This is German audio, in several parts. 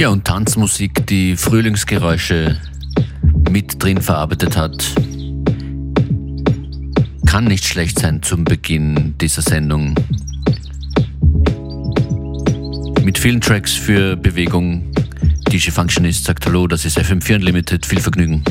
Ja, und Tanzmusik, die Frühlingsgeräusche mit drin verarbeitet hat, kann nicht schlecht sein zum Beginn dieser Sendung. Mit vielen Tracks für Bewegung. DJ Functionist sagt Hallo, das ist FM4 Unlimited. Viel Vergnügen.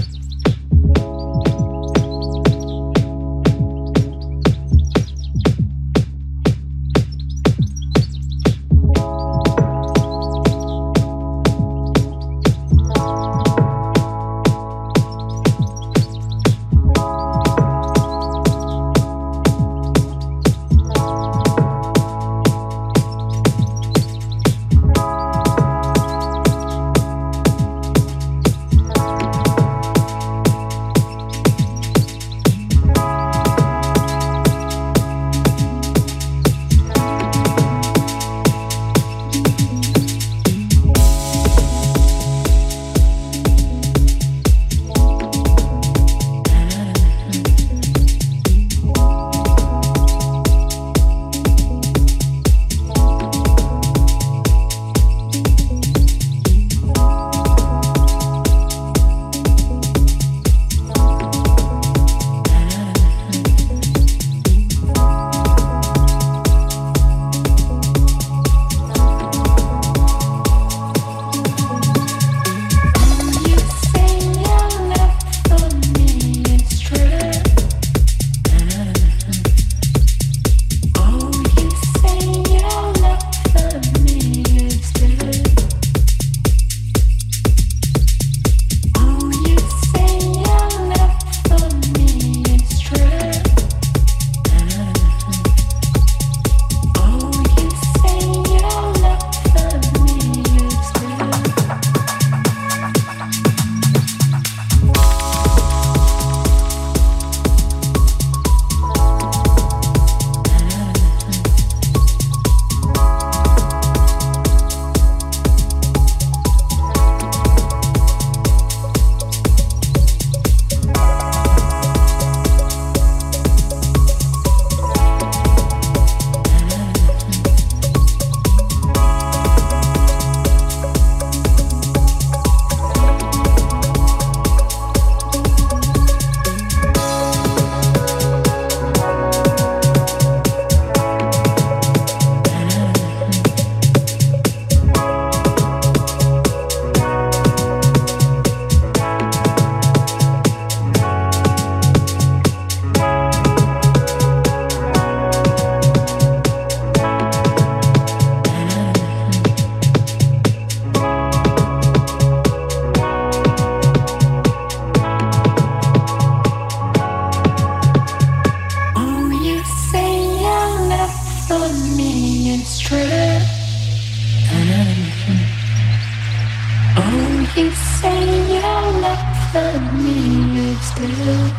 you say you love for me it's true.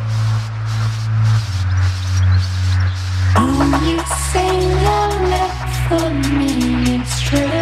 Oh, you say your love for me is true.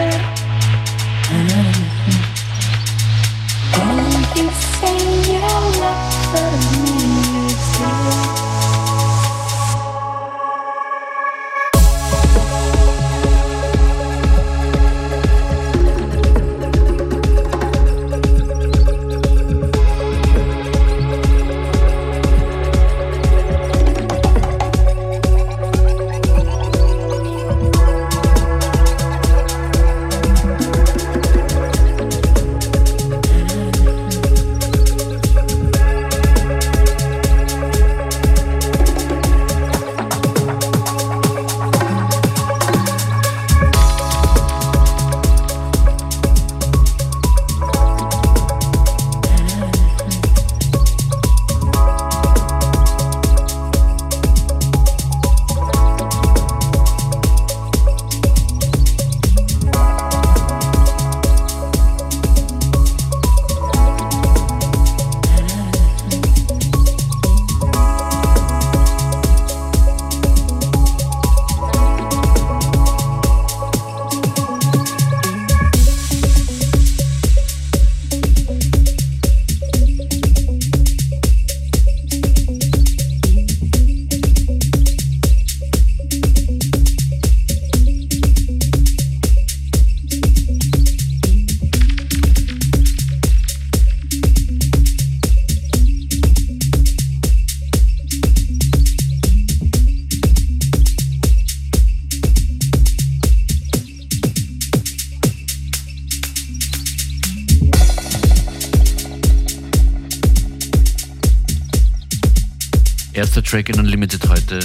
Track in Unlimited heute,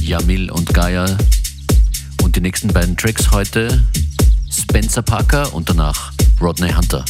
Jamil und Gaia. Und die nächsten beiden Tracks heute, Spencer Parker und danach Rodney Hunter.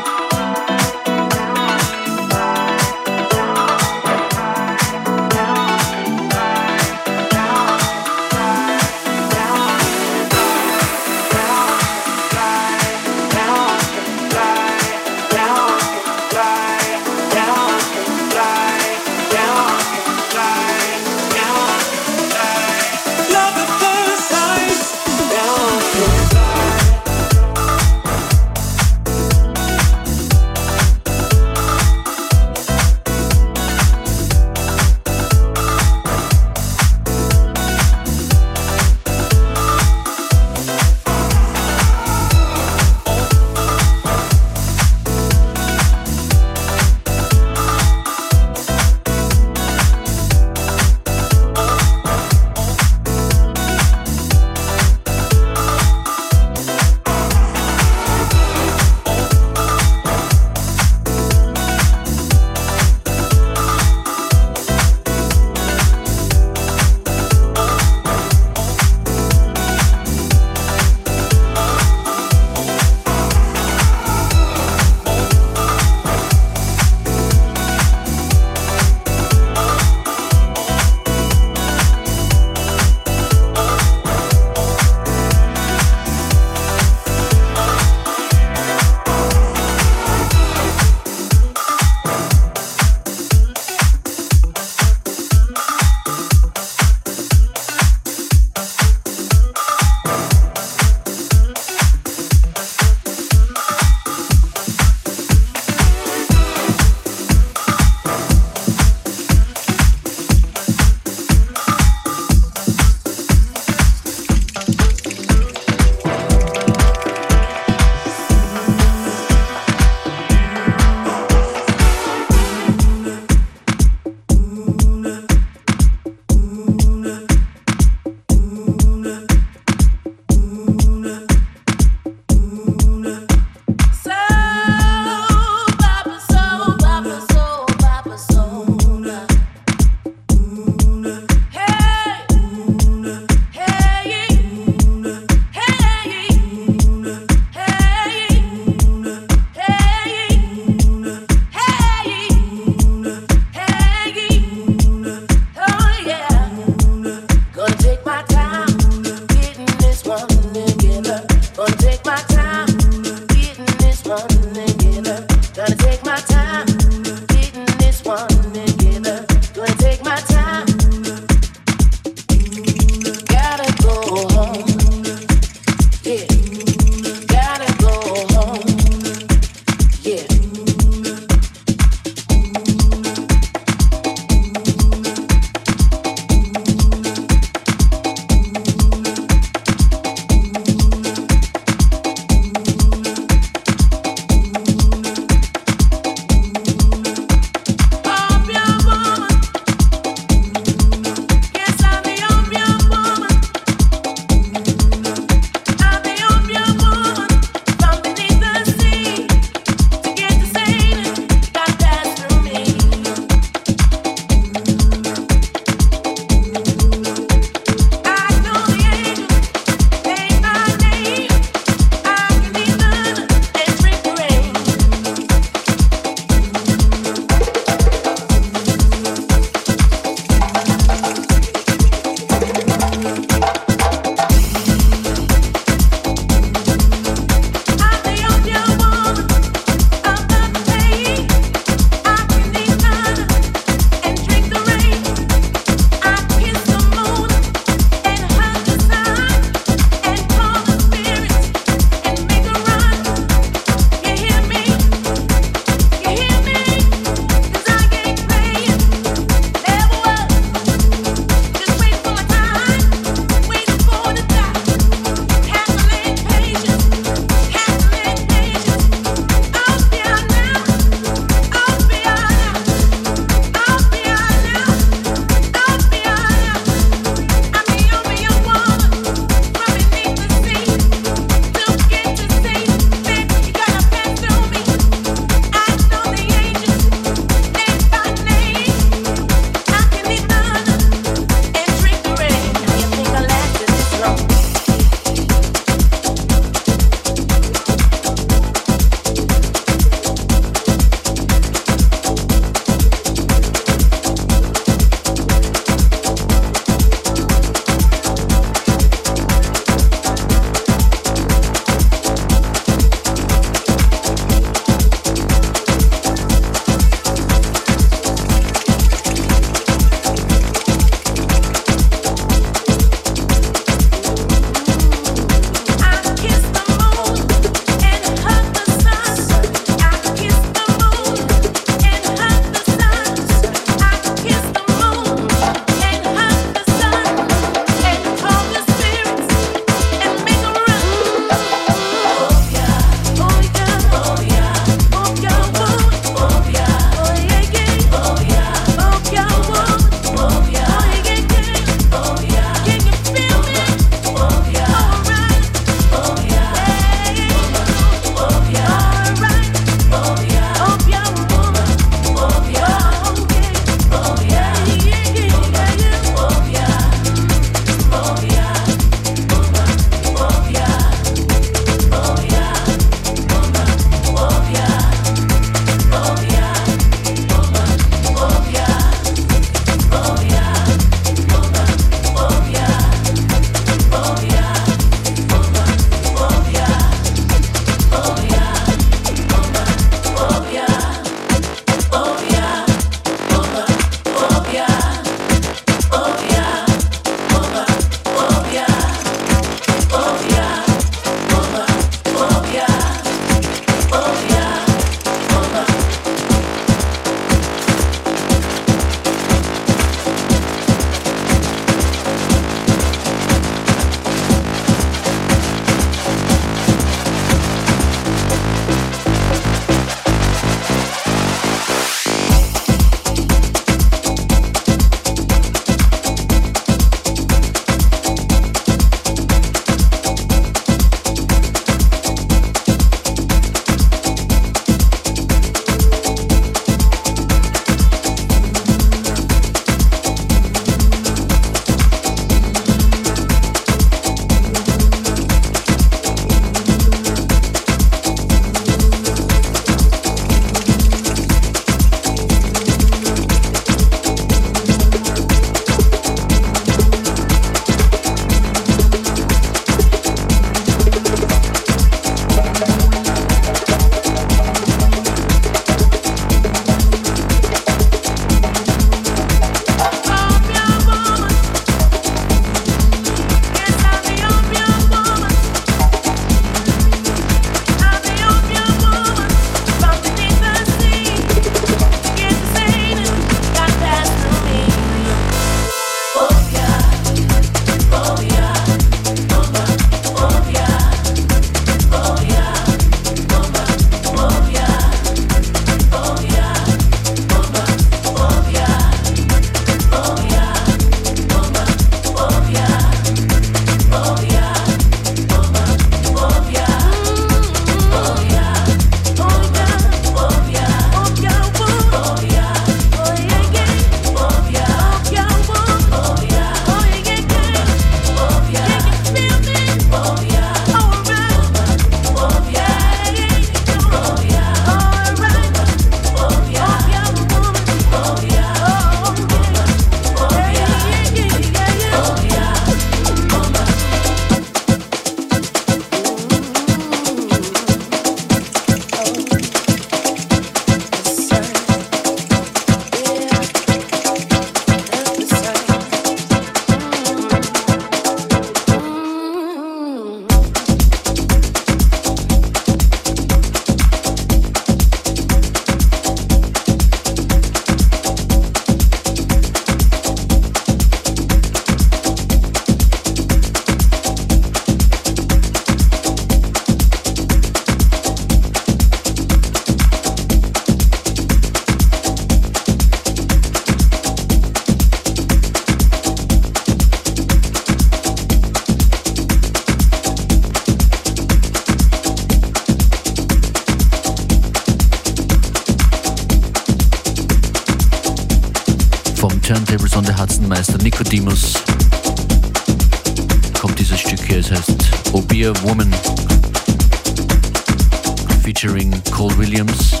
Williams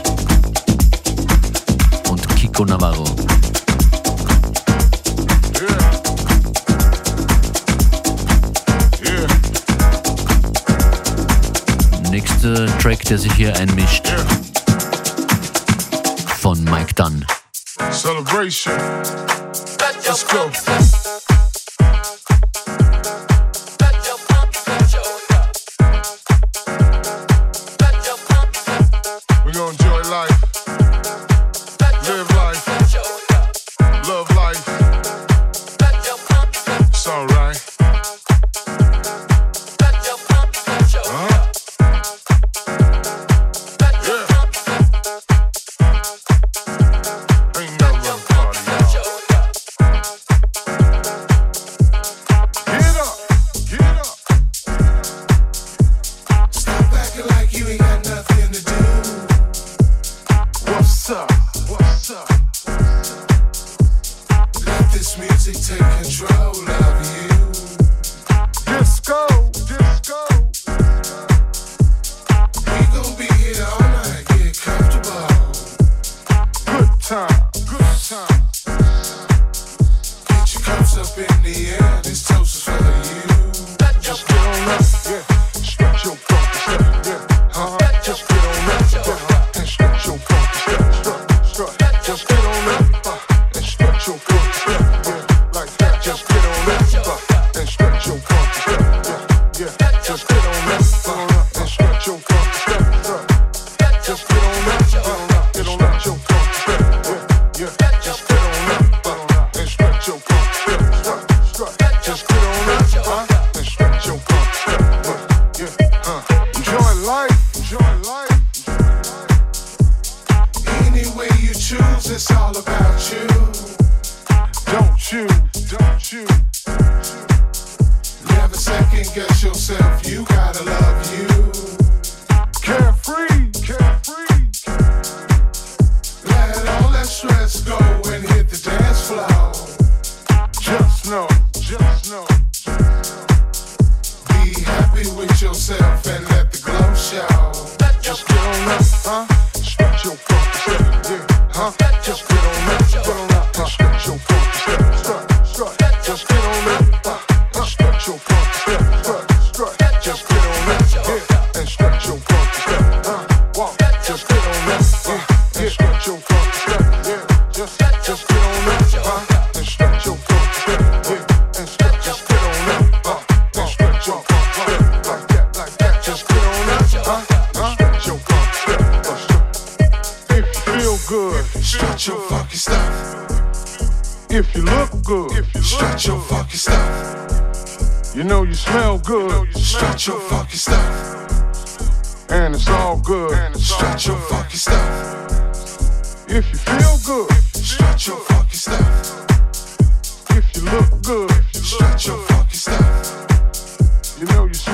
und Kiko Navarro. Nächster Track, der sich hier einmischt, von Mike Dunn. Celebration. Let's go.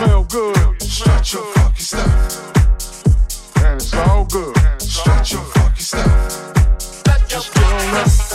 smell good. Stretch your fucking stuff. And it's all good. Stretch your fucking stuff. Stretch your fucking stuff.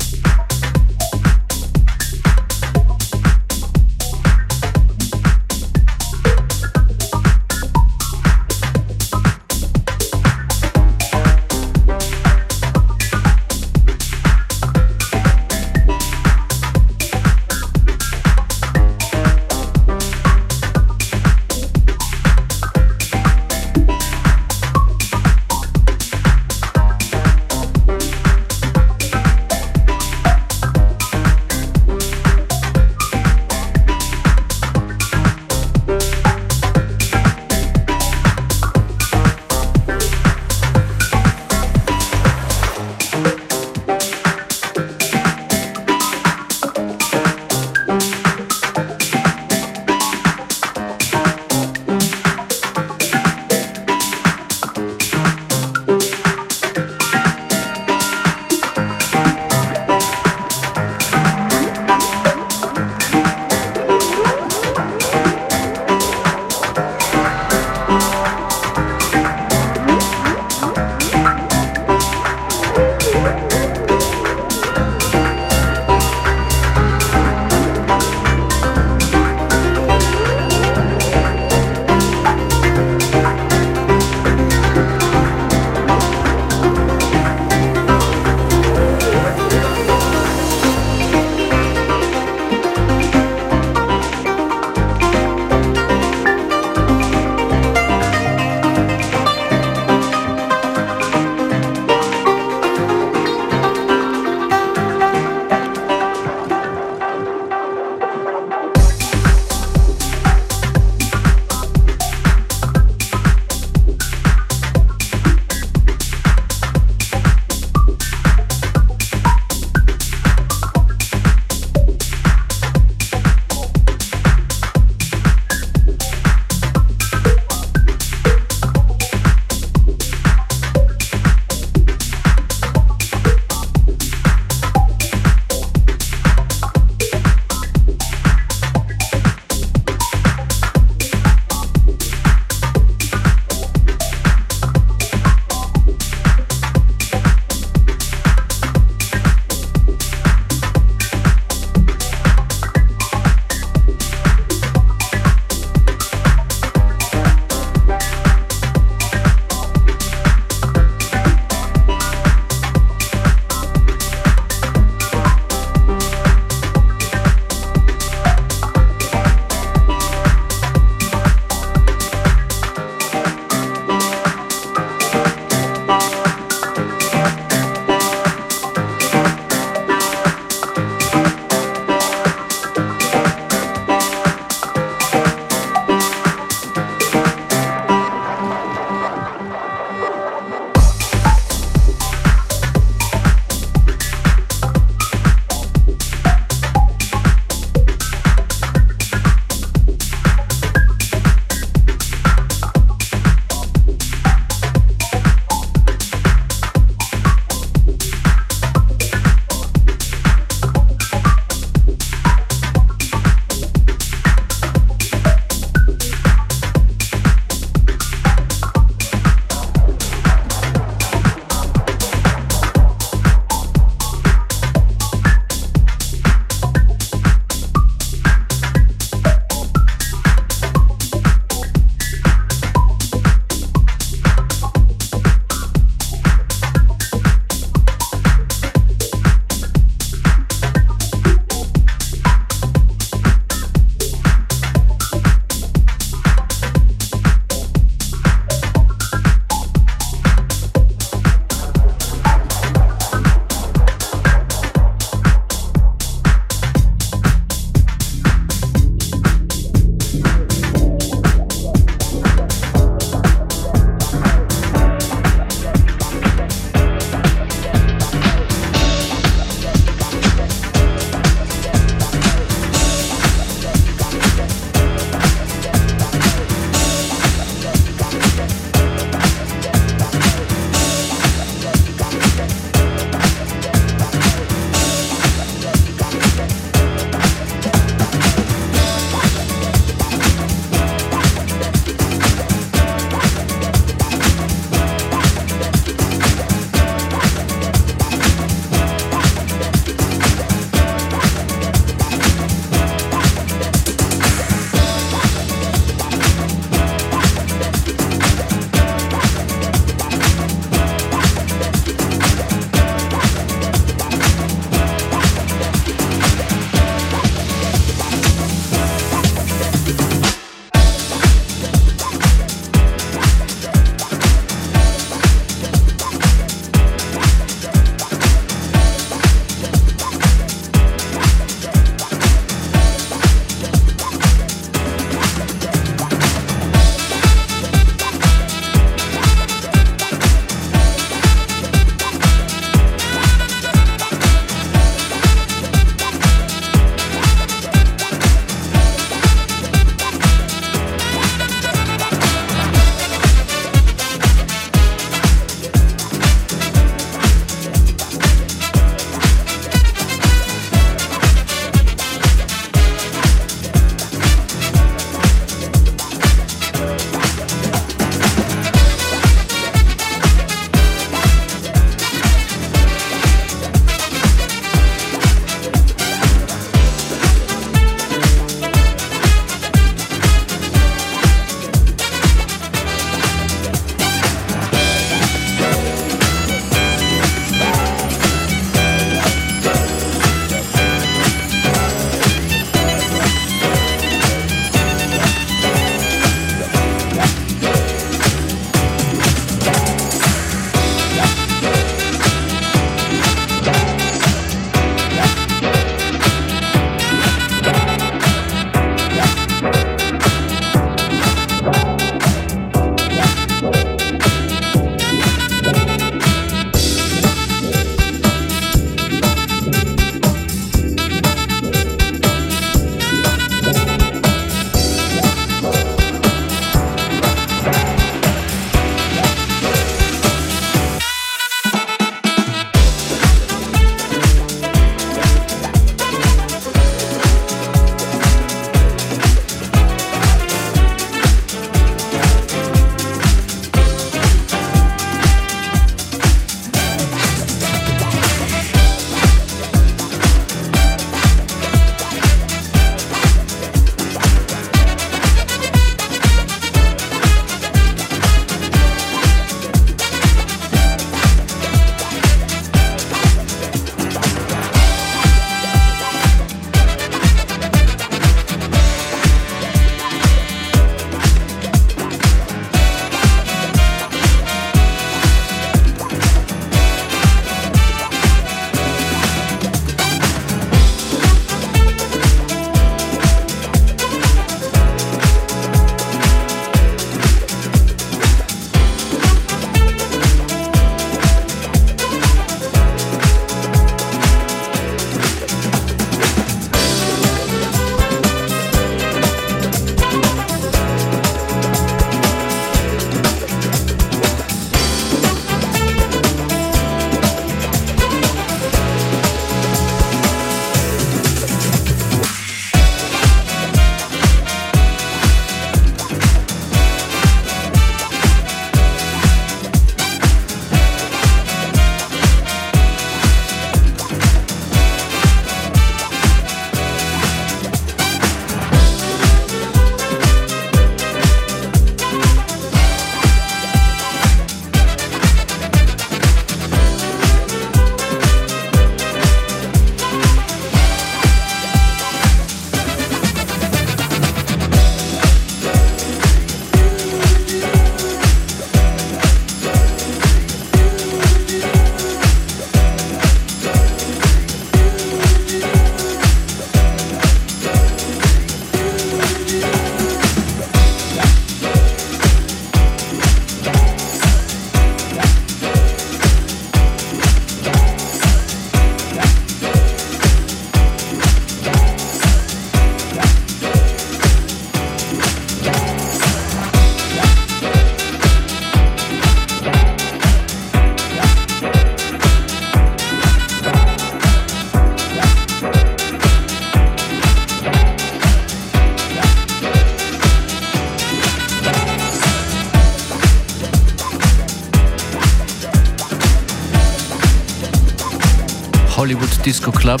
Disco Club.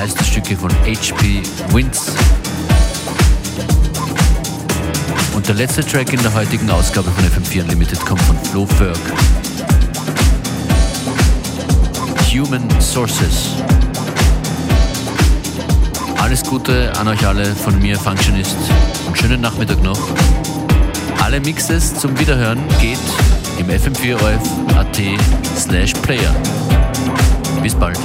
Heißt das Stücke von HP Wins. Und der letzte Track in der heutigen Ausgabe von FM4 Unlimited kommt von Flo Ferg. Human Sources. Alles Gute an euch alle von mir, Functionist. Und schönen Nachmittag noch. Alle Mixes zum Wiederhören geht im fm 4 at slash player. Bis bald.